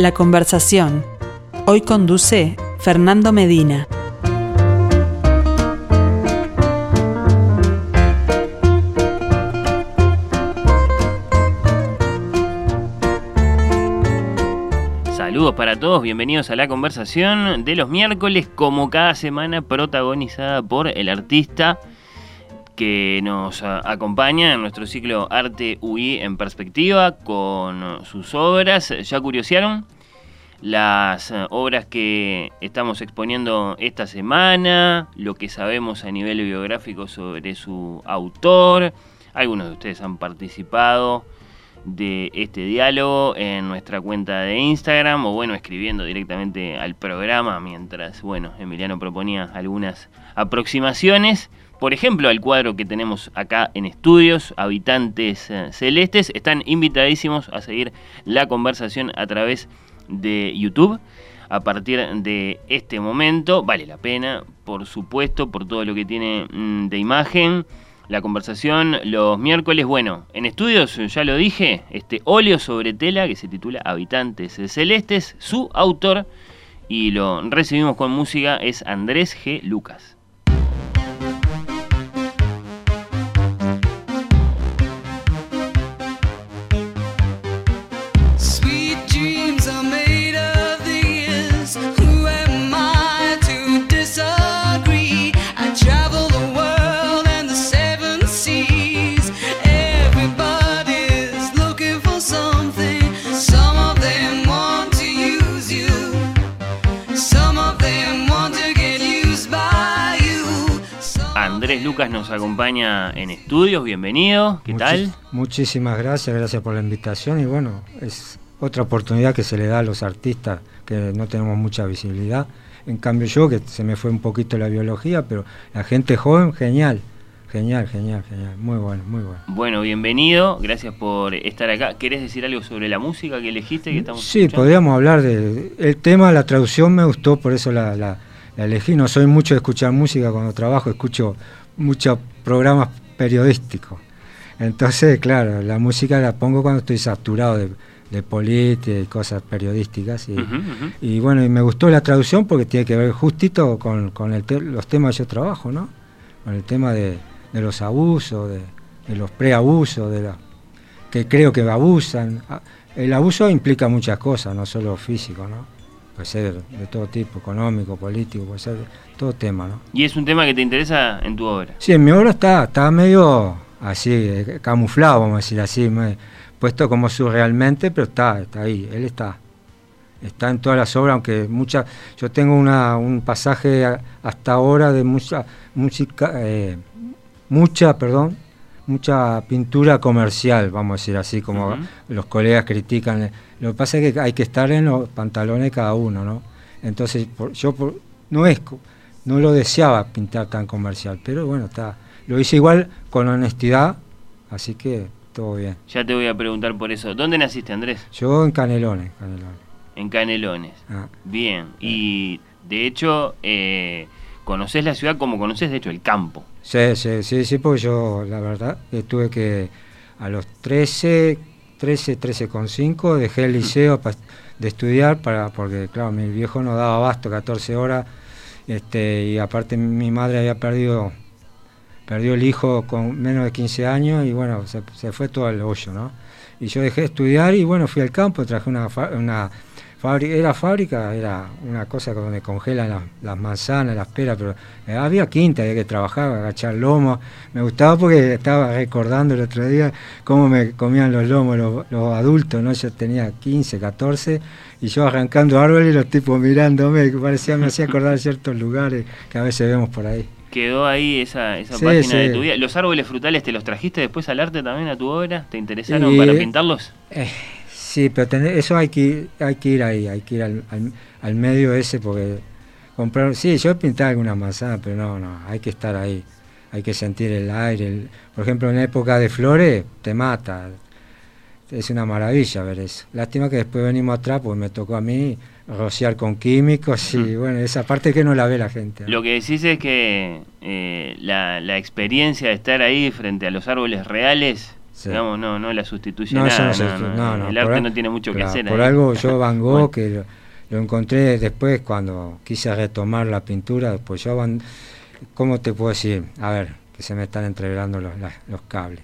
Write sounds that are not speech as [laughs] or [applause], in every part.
La conversación. Hoy conduce Fernando Medina. Saludos para todos, bienvenidos a la conversación de los miércoles, como cada semana protagonizada por el artista que nos acompaña en nuestro ciclo Arte UI en perspectiva con sus obras. ¿Ya curiosearon? Las eh, obras que estamos exponiendo esta semana, lo que sabemos a nivel biográfico sobre su autor. Algunos de ustedes han participado de este diálogo en nuestra cuenta de Instagram o bueno, escribiendo directamente al programa mientras, bueno, Emiliano proponía algunas aproximaciones. Por ejemplo, al cuadro que tenemos acá en estudios, Habitantes eh, Celestes, están invitadísimos a seguir la conversación a través de YouTube. A partir de este momento, vale la pena, por supuesto, por todo lo que tiene mm, de imagen. La conversación los miércoles, bueno, en estudios, ya lo dije, este óleo sobre tela que se titula Habitantes Celestes, su autor, y lo recibimos con música, es Andrés G. Lucas. Lucas nos acompaña en estudios, bienvenido, ¿qué tal? Muchísimas gracias, gracias por la invitación y bueno, es otra oportunidad que se le da a los artistas que no tenemos mucha visibilidad. En cambio yo, que se me fue un poquito la biología, pero la gente joven, genial. Genial, genial, genial. Muy bueno, muy bueno. Bueno, bienvenido. Gracias por estar acá. ¿Querés decir algo sobre la música que elegiste? Que estamos sí, podríamos hablar de... El tema, la traducción me gustó, por eso la, la elegí. No soy mucho de escuchar música cuando trabajo, escucho muchos programas periodísticos. Entonces, claro, la música la pongo cuando estoy saturado de, de política y cosas periodísticas. Y, bueno, y me gustó la traducción porque tiene que ver justito con, los temas que yo trabajo, ¿no? Con el tema de, los abusos, de, los preabusos, de que creo que abusan. Ah, el abuso implica muchas cosas, no solo físico, ¿no? Puede ser de todo tipo, económico, político, puede ser todo tema, ¿no? ¿Y es un tema que te interesa en tu obra? Sí, en mi obra está, está medio así, eh, camuflado, vamos a decir así, puesto como surrealmente, pero está, está ahí, él está. Está en todas las obras, aunque muchas, yo tengo una, un pasaje hasta ahora de mucha música, eh, mucha, perdón, mucha pintura comercial, vamos a decir así, como los colegas critican. Lo que pasa es que hay que estar en los pantalones cada uno, ¿no? Entonces, yo no es, no lo deseaba pintar tan comercial, pero bueno, está. Lo hice igual con honestidad, así que todo bien. Ya te voy a preguntar por eso. ¿Dónde naciste, Andrés? Yo en Canelones. En Canelones. Ah. Bien. Y de hecho, eh, conoces la ciudad como conoces, de hecho, el campo. Sí, sí, sí, sí, porque yo, la verdad, tuve que a los 13, 13, 13 con 5, dejé el liceo de estudiar para porque, claro, mi viejo no daba abasto 14 horas este, y aparte mi madre había perdido perdió el hijo con menos de 15 años y bueno, se, se fue todo al hoyo, ¿no? Y yo dejé de estudiar y bueno, fui al campo, traje una, una era fábrica, era una cosa donde congelan las, manzanas, las peras, pero eh, había quinta, había que trabajar, agachar lomos. Me gustaba porque estaba recordando el otro día cómo me comían los lomos los, adultos, ¿no? Yo tenía 15, 14 y yo arrancando árboles y los tipos mirándome, que parecía, me hacía acordar ciertos lugares que a veces vemos por ahí. Quedó ahí esa, esa página de tu vida. ¿Los árboles frutales te los trajiste después al arte también a tu obra? ¿Te interesaron para pintarlos? Eh, Sí, pero eso hay que, hay que ir ahí, hay que ir al, al, medio ese porque comprar, sí, yo he pintado alguna manzana, pero no, no, hay que estar ahí, hay que sentir el aire. por ejemplo, en época de flores te mata, es una maravilla ver eso. Lástima que después venimos atrás, pues me tocó a mí rociar con químicos y bueno, esa parte que no la ve la gente. Lo que decís es que eh, la, la experiencia de estar ahí frente a los árboles reales Digamos, no, no la sustituye nada. el arte no tiene mucho que hacer. Por algo yo Van Gogh, que lo, encontré después cuando quise retomar la pintura, pues yo Van... ¿Cómo te puedo decir? A ver, que se me están entreverando los, los cables.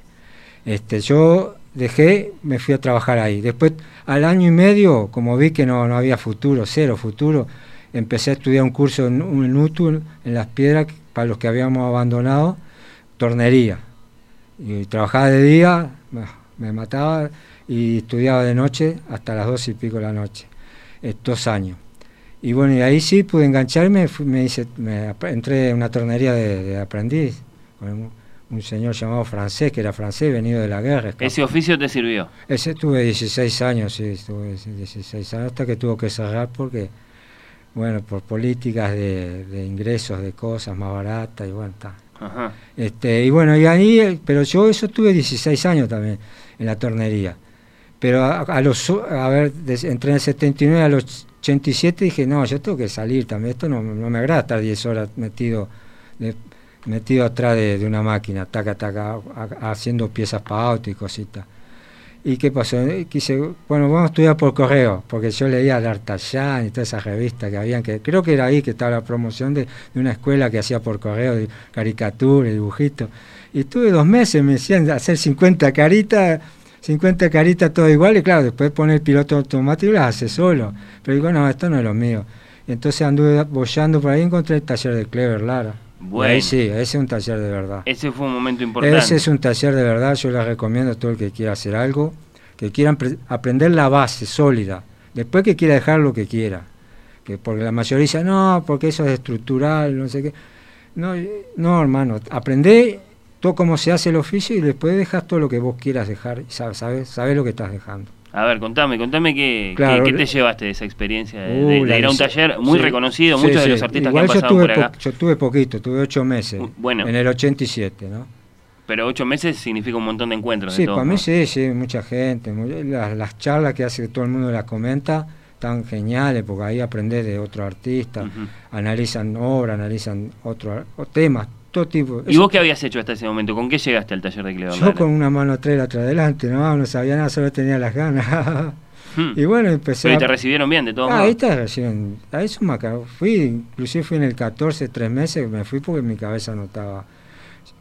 Este, yo dejé, me fui a trabajar ahí. Después, al año y medio, como vi que no, no había futuro, cero futuro, empecé a estudiar un curso en, en en Las Piedras, para los que habíamos abandonado, tornería. Y trabajaba de día, me mataba, y estudiaba de noche hasta las dos y pico de la noche, estos años. Y bueno, y ahí sí pude engancharme, me, hice, me entré en una tornería de, aprendiz, con un, señor llamado francés, que era francés, venido de la guerra. ¿Ese oficio te sirvió? Ese estuve 16 años, sí, estuve 16 años, hasta que tuvo que cerrar porque bueno, por políticas de, ingresos de cosas más baratas y bueno, está. Este, y bueno, y ahí, pero yo eso tuve 16 años también en la tornería. Pero a, los, a ver, entré en el 79 a los 87 dije, no, yo tengo que salir también, esto no, me agrada estar 10 horas metido metido atrás de, una máquina, taca, taca, haciendo piezas para auto y cositas. ¿Y qué pasó? Quise, bueno, vamos a estudiar por correo, porque yo leía D'Artagnan y todas esas revistas que habían, que creo que era ahí que estaba la promoción de, una escuela que hacía por correo de caricatura dibujitos. Y estuve dos meses, me decían hacer 50 caritas, 50 caritas todo igual, y claro, después pone el piloto automático y las hace solo. Pero digo, no, esto no es lo mío. Entonces anduve bollando por ahí y encontré el taller de Clever Lara. Bueno. Ahí sí, ese es un taller de verdad. Ese fue un momento importante. Ese es un taller de verdad, yo les recomiendo a todo el que quiera hacer algo, que quieran aprender la base sólida, después que quiera dejar lo que quiera. Que porque la mayoría dice, no, porque eso es estructural, no sé qué. No, no hermano, aprende todo cómo se hace el oficio y después dejas todo lo que vos quieras dejar, sabes, sabes, sabes lo que estás dejando. A ver, contame, contame qué, qué, te llevaste de esa experiencia de, ir a un taller muy reconocido, muchos de los artistas que han pasado por acá. yo tuve poquito, tuve ocho meses, bueno, en el 87, ¿no? Pero ocho meses significa un montón de encuentros. Sí, para mí sí, sí, mucha gente. las, charlas que hace todo el mundo las comenta están geniales porque ahí aprendes de otro artista, analizan obras, analizan otros temas, tipo. ¿Y vos qué habías hecho hasta ese momento? ¿Con qué llegaste al taller de Cleveland? Yo con una mano atrás y otra adelante, no, no sabía nada, solo tenía las ganas. Hmm. [laughs] Y bueno, empecé. Pero te recibieron bien, de todos ah, Ahí te recibieron. Ahí es un Fui, inclusive fui en el 14, tres meses, me fui porque mi cabeza no estaba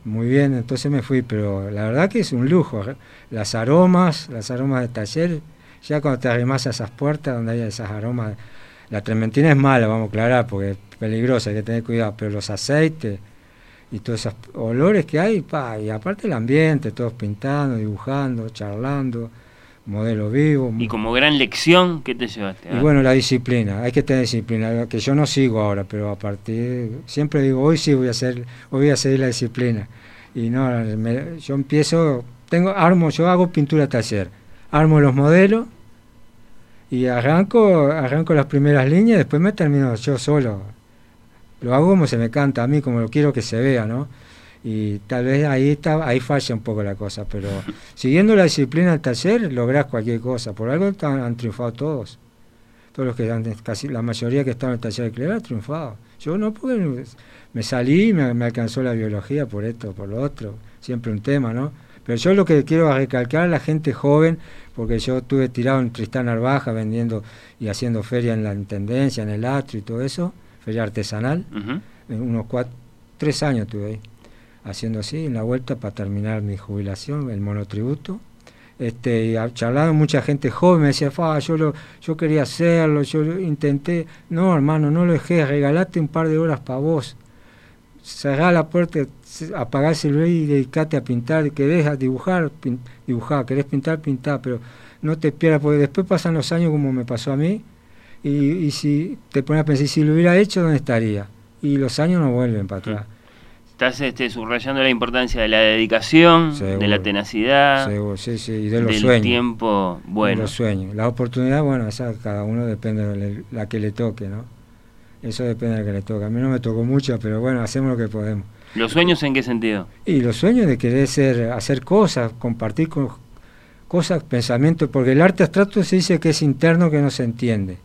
muy bien, entonces me fui, pero la verdad que es un lujo. Las aromas, las aromas de taller, ya cuando te arrimas a esas puertas donde hay esas aromas, la trementina es mala, vamos a aclarar, porque es peligrosa, hay que tener cuidado, pero los aceites, y todos esos olores que hay, pa, y aparte el ambiente, todos pintando, dibujando, charlando, modelo vivo. Y como gran lección, ¿qué te llevaste? Y bueno, la disciplina, hay que tener disciplina, que yo no sigo ahora, pero a partir, siempre digo, hoy sí voy a hacer, hoy voy a seguir la disciplina. Y no, yo empiezo, tengo, armo, yo hago pintura taller, armo los modelos y arranco, arranco las primeras líneas, después me termino yo solo lo hago como se me canta a mí, como lo quiero que se vea, ¿no? Y tal vez ahí está, ahí falla un poco la cosa, pero [laughs] siguiendo la disciplina del taller lográs cualquier cosa. Por algo han triunfado todos. Todos los que han, casi la mayoría que estaban en el taller de han triunfado. Yo no, porque me salí, me, me alcanzó la biología por esto, por lo otro, siempre un tema, ¿no? Pero yo lo que quiero recalcar a la gente joven, porque yo estuve tirado en Tristán Arbaja vendiendo y haciendo feria en la Intendencia, en el Atrio y todo eso, feria artesanal. Unos cuatro, tres años estuve ahí, haciendo así, en la vuelta para terminar mi jubilación, el monotributo. Este, y charlando mucha gente joven, me decía, yo, lo, yo quería hacerlo, yo intenté. No, hermano, no lo dejé, regalate un par de horas para vos. Cerrá la puerta, apagá el celular y dedicate a pintar. Querés dibujar, dibujar, querés pintar, pintar, pero no te pierdas, porque después pasan los años como me pasó a mí, y, si te pones a pensar, si lo hubiera hecho, ¿dónde estaría? Y los años no vuelven para atrás. Estás este, subrayando la importancia de la dedicación, de la tenacidad, sí, sí, y de los del tiempo bueno. De los sueños. La oportunidad, bueno, esa cada uno depende de la que le toque, ¿no? Eso depende de la que le toque. A mí no me tocó mucho, pero bueno, hacemos lo que podemos. ¿Los sueños en qué sentido? Y los sueños de querer ser, hacer cosas, compartir con cosas, pensamientos, porque el arte abstracto se dice que es interno, que no se entiende.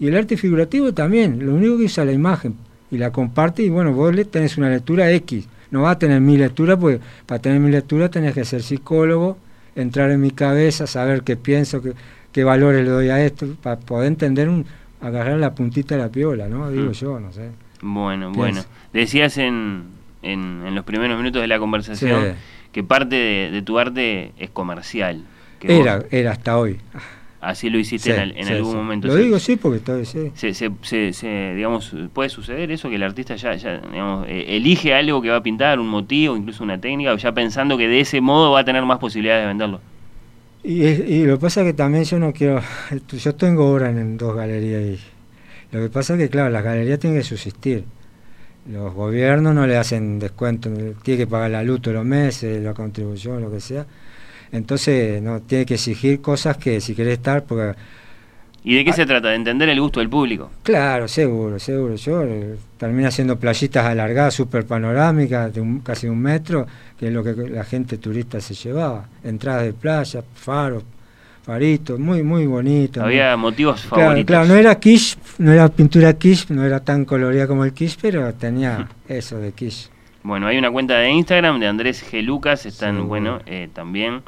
Y el arte figurativo también, lo único que usa la imagen y la comparte y bueno, vos le tenés una lectura X, no va a tener mi lectura, porque para tener mi lectura tenés que ser psicólogo, entrar en mi cabeza, saber qué pienso, qué, qué valores le doy a esto, para poder entender, un, agarrar la puntita de la piola, ¿no? Digo Mm. yo, no sé. Bueno, Pienso. bueno. Decías en, en, en los primeros minutos de la conversación Sí. que parte de, de tu arte es comercial. que vos Era, era hasta hoy. Así lo hiciste Sí, en, al- en sí, algún sí. momento. Lo Se- digo sí porque sí. se, se, se- digamos, puede suceder eso, que el artista ya, ya digamos, eh, elige algo que va a pintar, un motivo, incluso una técnica, ya pensando que de ese modo va a tener más posibilidades de venderlo. Y, es- y lo que pasa es que también yo no quiero, [laughs] yo tengo obras en, dos galerías y lo que pasa es que claro, las galerías tienen que subsistir. Los gobiernos no le hacen descuento, tiene que pagar la luz todos los meses, la contribución, lo que sea. Entonces, no tiene que exigir cosas que si querés estar, porque ¿Y de qué Ah. se trata? De entender el gusto del público. Claro, seguro, seguro. Yo eh, terminé haciendo playitas alargadas, súper panorámicas, de un- casi un metro, que es lo que la gente turista se llevaba. Entradas de playa, faros, faritos, muy, muy bonito. Había motivos Claro, favoritos. claro, no era quiche, no era pintura quiche, no era tan colorida como el quiche, pero tenía [laughs] eso de quiche. Bueno, hay una cuenta de Instagram de Andrés G. Lucas, están, Sí, bueno, eh, también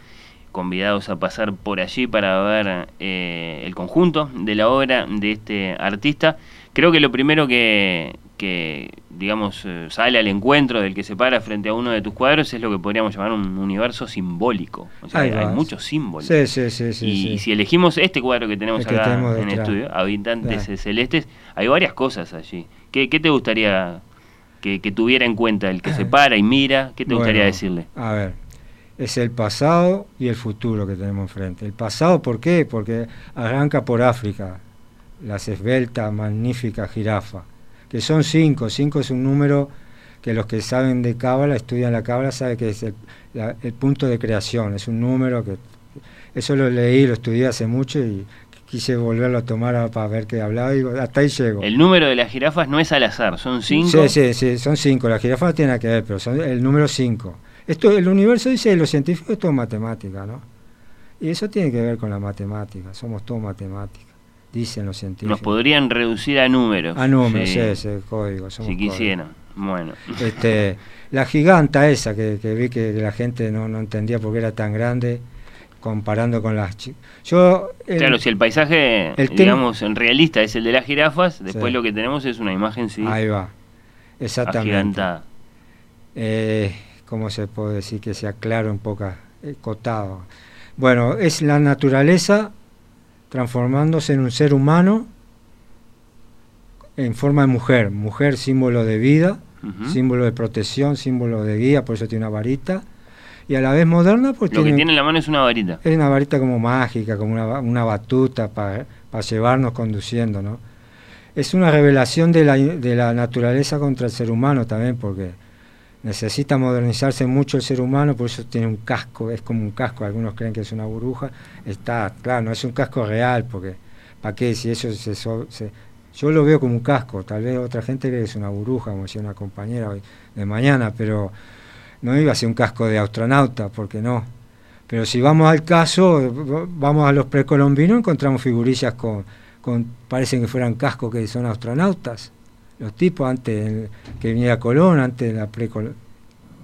convidados a pasar por allí para ver eh, el conjunto de la obra de este artista. Creo que lo primero que, que digamos, eh, sale al encuentro del que se para frente a uno de tus cuadros es lo que podríamos llamar un universo simbólico. O sea, hay, muchos símbolos. Sí, sí, sí, sí. y, sí. si elegimos este cuadro que tenemos El que acá tenemos en el estudio, Habitantes Claro. Celestes, hay varias cosas allí. ¿Qué, qué te gustaría que, que tuviera en cuenta el que se [clears throat] para y mira? ¿Qué te gustaría decirle? A ver, es el pasado y el futuro que tenemos enfrente. El pasado, ¿por qué? Porque arranca por África, las esbeltas, magníficas jirafas, que son cinco. Cinco es un número que los que saben de cábala, estudian la cábala, saben que es el, la- el punto de creación. Es un número que... Eso lo leí, lo estudié hace mucho y quise volverlo a tomar para ver qué hablaba y hasta ahí llego. El número de las jirafas no es al azar, son cinco. Sí, sí, sí, son cinco. Las jirafas no tienen que ver, pero son el número cinco. Esto, el universo dice, los científicos, esto es matemática, ¿no? Y eso tiene que ver con la matemática, somos todos matemáticas, dicen los científicos. Nos podrían reducir a números. A números, Sí, código. somos si quisieran. Bueno. Este, la giganta esa que, que vi que la gente no, no entendía por qué era tan grande, comparando con las chicas. Yo, el- Claro, si el paisaje, el digamos, en realista es el de las jirafas, después Sí. lo que tenemos es una imagen, sí, Ahí va, exactamente. agigantada. eh, ¿cómo se puede decir que sea claro, un poco eh, cotado? Bueno, es la naturaleza transformándose en un ser humano en forma de mujer, mujer símbolo de vida, símbolo de protección, símbolo de guía, por eso tiene una varita, y a la vez moderna porque Lo que tiene, en la mano es una varita. es una varita como mágica, como una, una batuta para llevarnos conduciendo, ¿no? Es una revelación de la, de la naturaleza contra el ser humano también, porque necesita modernizarse mucho el ser humano, por eso tiene un casco, es como un casco, algunos creen que es una burbuja, está, claro, no es un casco real, porque ¿para qué? Si eso se, so- se- yo lo veo como un casco, tal vez otra gente cree que es una burbuja, como decía una compañera hoy de mañana, pero no iba a ser un casco de astronauta, porque no. Pero si vamos al caso, vamos a los precolombinos, encontramos figurillas con, con parecen que fueran cascos que son astronautas. Los tipos antes que viniera Colón, antes de la precol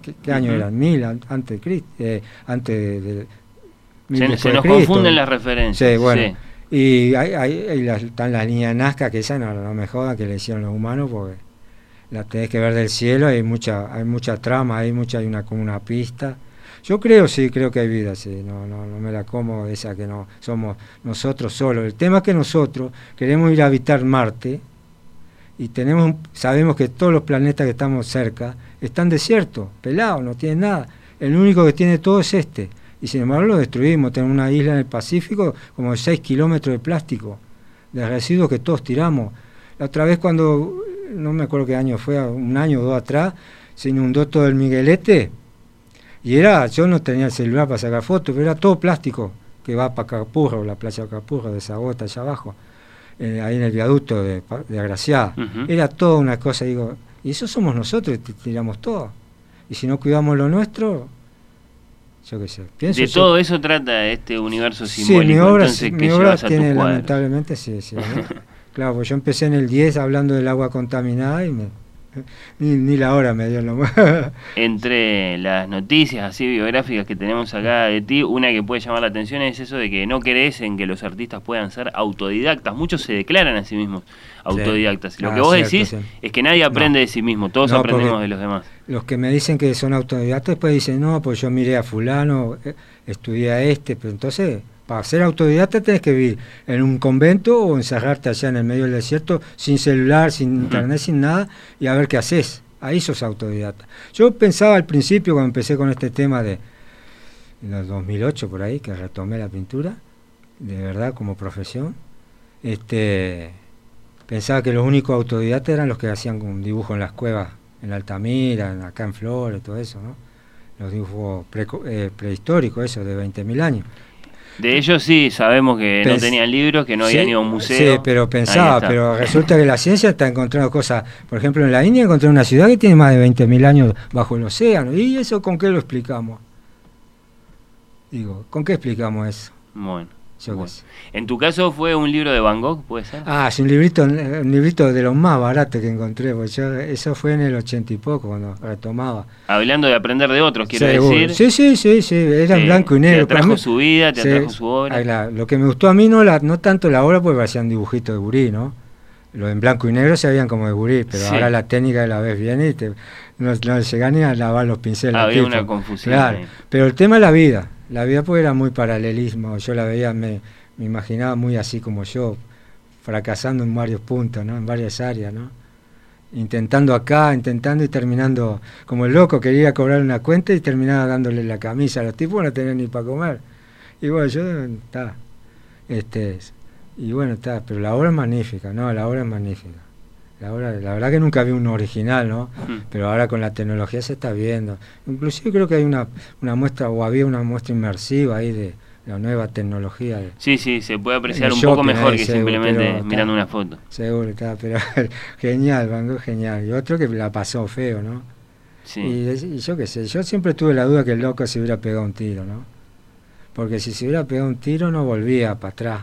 ¿Qué, qué año eran? Mil, an- antes de Cristo, eh, antes de, Se, se de nos confunden las referencias. Sí, bueno. sí. Y hay, hay- hay las- están las líneas Nazca, que esas no, no me jodan que le hicieron los humanos, porque las tenés que ver del cielo, hay mucha, hay mucha trama, hay mucha, hay una como una pista. Yo creo, sí, creo que hay vida, sí, no, no, no me la como esa que no somos nosotros solos. El tema es que nosotros queremos ir a habitar Marte y tenemos, sabemos que todos los planetas que estamos cerca están desiertos, pelados, no tienen nada. El único que tiene todo es este. Y sin embargo lo destruimos. Tenemos una isla en el Pacífico como de 6 kilómetros de plástico, de residuos que todos tiramos. La otra vez cuando, no me acuerdo qué año fue, un año o dos atrás, se inundó todo el Miguelete. Y era, yo no tenía el celular para sacar fotos, pero era todo plástico que va para Capurro, la playa de Capurro, de esa gota allá abajo, eh, ahí en el viaducto de, de Agraciada. Era toda una cosa, digo, y eso somos nosotros, tiramos todo. Y si no cuidamos lo nuestro, yo qué sé. Pienso De todo eso trata este universo Sí, simbólico. mi obra, entonces, mi obra tiene lamentablemente, sí, sí. ¿no? [laughs] claro, pues yo empecé en el 10 hablando del agua contaminada y me, ni, la hora me dio nomás. [laughs] Entre las noticias así biográficas que tenemos acá de ti, una que puede llamar la atención es eso de que no crees en que los artistas puedan ser autodidactas. Muchos se declaran a sí mismos autodidactas. Lo ah, que vos decís es que nadie aprende de sí mismo, todos aprendemos de los demás. Los que me dicen que son autodidactas después dicen, no, pues yo miré a fulano, eh, estudié a este, pero entonces para ser autodidacta tenés que vivir en un convento o encerrarte allá en el medio del desierto sin celular, sin internet, sin nada y a ver qué haces. Ahí sos autodidacta. Yo pensaba al principio cuando empecé con este tema de en el 2008 por ahí que retomé la pintura de verdad como profesión. Este pensaba que los únicos autodidactas eran los que hacían un dibujo en las cuevas, en Altamira, acá en Flores, todo eso, ¿no? Los dibujos eh, prehistóricos, eso, de 20.000 años. De ellos sí, sabemos que no tenían libros, que no había ni un museo. Sí, pero pensaba, pero resulta que la ciencia está encontrando cosas. Por ejemplo, en la India encontré una ciudad que tiene más de 20.000 años bajo el océano. ¿Y eso con qué lo explicamos? Digo, ¿con qué explicamos eso? Bueno. En tu caso fue un libro de Van Gogh, ¿puede ser? Ah, es un librito, un librito de los más baratos que encontré, porque eso fue en el ochenta y poco cuando retomaba. Hablando de aprender de otros, quiero decir. Sí, sí, sí, sí, era en blanco y negro. Te atrajo su vida, te atrajo su obra. lo que me gustó a mí no, la, no tanto la obra, porque hacían dibujitos de gurí, ¿no? Los en blanco y negro se veían como de gurí, pero ahora la técnica la ves bien y te, no, no llegan ni a lavar los pinceles. Había una confusión. Claro, pero el tema es la vida la vida pues era muy paralelismo, yo la veía, me, me, imaginaba muy así como yo, fracasando en varios puntos, ¿no? en varias áreas, ¿no? intentando acá, intentando y terminando como el loco, quería cobrar una cuenta y terminaba dándole la camisa a los tipos, no tenían ni para comer. Y bueno, yo, está, este, y bueno, está, pero la obra es magnífica, ¿no? La obra es magnífica. La, la verdad que nunca vi un original, ¿no? Pero ahora con la tecnología se está viendo. Inclusive creo que hay una, una muestra, o había una muestra inmersiva ahí de la nueva tecnología. sí, sí, se puede apreciar un poco mejor que simplemente mirando una foto. Seguro, está, pero [laughs] genial, Van genial. Y otro que la pasó feo, ¿no? Sí. Y, yo qué sé, yo siempre tuve la duda que el loco se hubiera pegado un tiro, ¿no? Porque si se hubiera pegado un tiro no volvía para atrás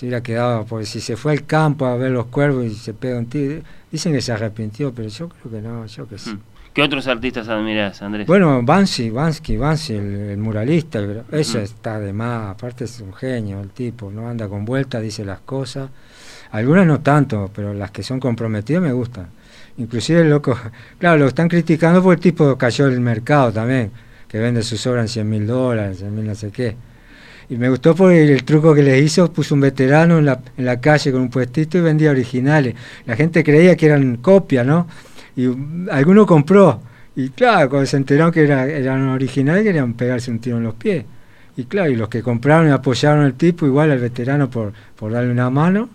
se hubiera quedado, porque si se fue al campo a ver los cuervos y se pega un tiro, dicen que se arrepintió, pero yo creo que no, yo que sí. Hmm. ¿Qué otros artistas admiras, Andrés? Bueno, Bansi, Bansky, Bansi, el, muralista, eso hmm. está de más, aparte es un genio el tipo, no anda con vuelta, dice las cosas. Algunas no tanto, pero las que son comprometidas me gustan. Inclusive el loco, [laughs] claro, lo están criticando porque el tipo cayó el mercado también, que vende sus obras en 100 mil dólares, en mil no sé qué. Y me gustó porque el truco que le hizo, puso un veterano en la, en la calle con un puestito y vendía originales. La gente creía que eran copias, ¿no? Y alguno compró. Y claro, cuando se enteró que era, eran originales, querían pegarse un tiro en los pies. Y claro, y los que compraron y apoyaron al tipo, igual al veterano por, por darle una mano,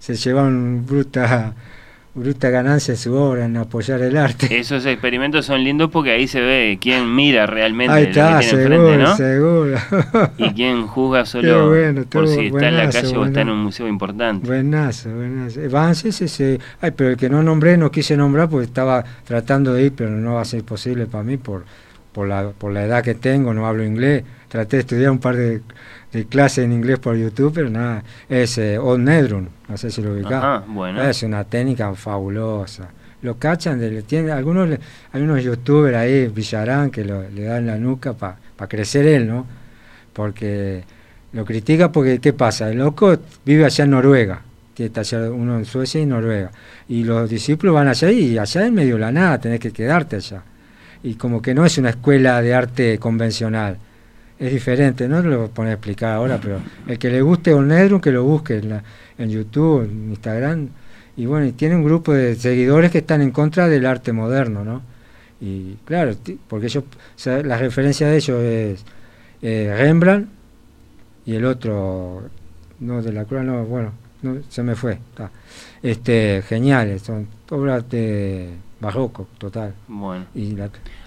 se llevaron bruta bruta ganancia de su obra en apoyar el arte. Esos experimentos son lindos porque ahí se ve quién mira realmente ahí está, seguro, ¿no? seguro. Y quién juzga solo por si está en la calle o está en un museo importante. Buenazo, buenazo. Van, sí, sí, Ay, pero el que no nombré, no quise nombrar porque estaba tratando de ir, pero no va a ser posible para mí por, por, la, por la edad que tengo, no hablo inglés. Traté de estudiar un par de clase en inglés por YouTube, pero nada, es eh, Old Nedrun, no sé si lo ubicás. Bueno. Es una técnica fabulosa. Lo cachan, de, tiene, algunos, hay unos youtubers ahí, Villarán, que le dan la nuca para crecer él, ¿no? Porque lo critica porque, ¿qué pasa? El loco vive allá en Noruega, tiene taller uno en Suecia y Noruega, y los discípulos van allá y allá en medio de la nada, tenés que quedarte allá. Y como que no es una escuela de arte convencional es diferente, no lo voy a explicar ahora, pero el que le guste Onedrum, que lo busque en, en YouTube, en Instagram, y bueno, y tiene un grupo de seguidores que están en contra del arte moderno, ¿no? Y claro, porque ellos, la referencia de ellos es eh, Rembrandt y el otro, no, de la Cruz, no, bueno, no, se me fue, este, geniales, son obras de barroco, total. Bueno. Y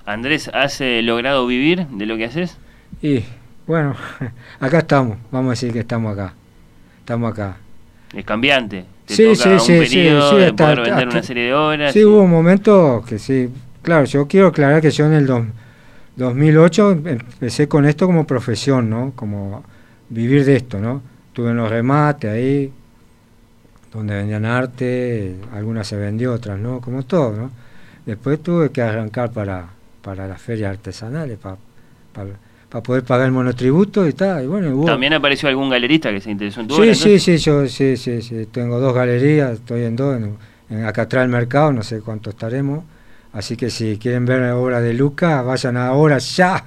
Andrés, ¿has eh, logrado vivir de lo que haces? Y bueno, [laughs] acá estamos, vamos a decir que estamos acá. Estamos acá. Es cambiante. Te sí, toca sí, un sí, periodo de poder vender una serie de obras. Sí, hubo un momento que sí. Claro, yo quiero aclarar que yo en el 2008 empecé con esto como profesión, ¿no? Como vivir de esto, ¿no? Tuve en los remates ahí, donde vendían arte, algunas se vendió, otras no, como todo, ¿no? Después tuve que arrancar para, para las ferias artesanales, para, para, poder pagar el monotributo y tal. Y bueno, ¿También apareció algún galerista que se interesó en tu sí, Sí, sí, yo sí, sí, sí, tengo dos galerías, estoy en dos, en, acá atrás del mercado, no sé cuánto estaremos. Así que si quieren ver la obra de Luca, vayan ahora ya.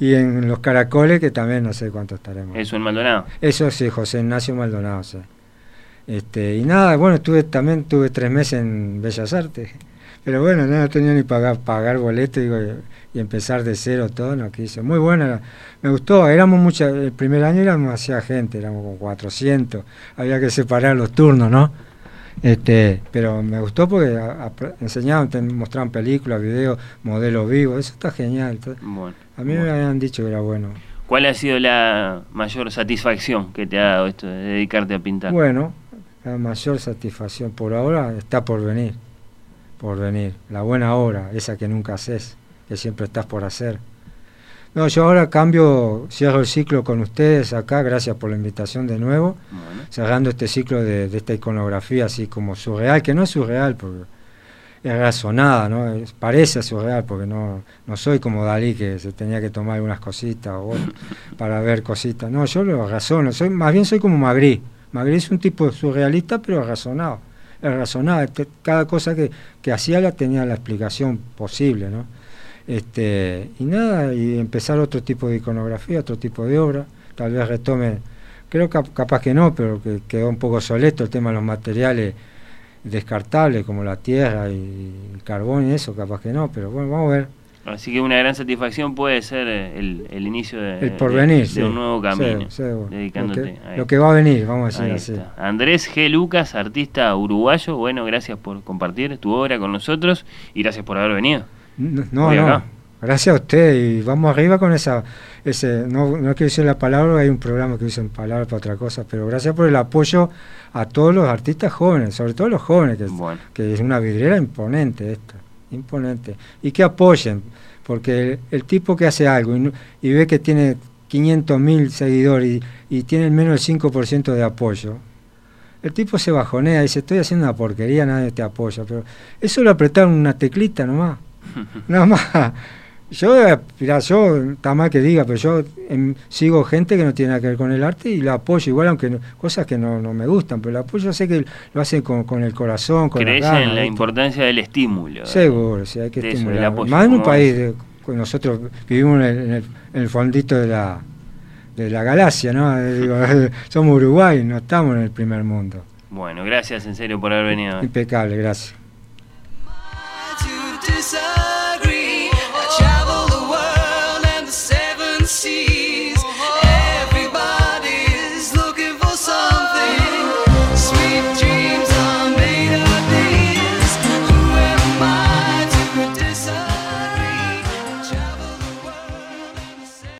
Y en los caracoles, que también no sé cuánto estaremos. ¿Eso en Maldonado? Eso sí, José Ignacio Maldonado, sí. Este, y nada, bueno, estuve también tuve tres meses en Bellas Artes. Pero bueno, no tenía ni pagar, pagar boleto digo, y empezar de cero todo, no quise. Muy buena, me gustó, éramos mucha, el primer año éramos demasiada gente, éramos como 400, había que separar los turnos, ¿no? Este, pero me gustó porque enseñaban, mostraban películas, videos, modelos vivos, eso está genial. a mí me habían dicho que era bueno. ¿Cuál ha sido la mayor satisfacción que te ha dado esto de dedicarte a pintar? Bueno, la mayor satisfacción por ahora está por venir, por venir. La buena obra, esa que nunca haces, que siempre estás por hacer. No, yo ahora cambio, cierro el ciclo con ustedes acá, gracias por la invitación de nuevo, cerrando este ciclo de, esta iconografía así como surreal, que no es surreal porque es razonada, ¿no? parece surreal porque no, no soy como Dalí que se tenía que tomar algunas cositas o [laughs] para ver cositas, no, yo lo razono, soy, más bien soy como Magritte, Magritte es un tipo surrealista pero razonado, este, cada cosa que, que hacía la tenía la explicación posible, ¿no? Este, y nada, y empezar otro tipo de iconografía, otro tipo de obra, tal vez retome, creo que capaz que no, pero que quedó un poco soleto el tema de los materiales descartables como la tierra y el carbón y eso, capaz que no, pero bueno, vamos a ver. Así que una gran satisfacción puede ser el, el inicio de, el porvenir, de, un nuevo camino, dedicándote lo que, va a venir, vamos a decir así. Andrés G. Lucas, artista uruguayo, bueno, gracias por compartir tu obra con nosotros y gracias por haber venido. No, no. Gracias a usted y vamos arriba con esa, ese, no, no quiero decir la palabra, hay un programa que dicen palabras para otra cosa, pero gracias por el apoyo a todos los artistas jóvenes, sobre todo los jóvenes, que, que es una vidriera imponente esta, imponente, y que apoyen, porque el, tipo que hace algo y, ve que tiene 500 mil seguidores y, y tiene menos del 5% de apoyo, el tipo se bajonea y dice, estoy haciendo una porquería, nadie te apoya, pero eso lo apretaron una teclita nomás. [laughs] Nada más. Yo, mira, yo, está mal que diga, pero yo em, sigo gente que no tiene nada que ver con el arte y la apoyo igual, aunque cosas que no, me gustan, pero la apoyo, sé que lo hacen con, el corazón, con ¿Crees en la importancia del estímulo? Seguro, sí, hay que estimular. Más en un país, de, nosotros vivimos en el, fondito de la, de la galaxia, ¿no? [laughs] [laughs] somos Uruguay, no estamos en el primer mundo. Bueno, gracias en serio por haber venido. Impecable, gracias.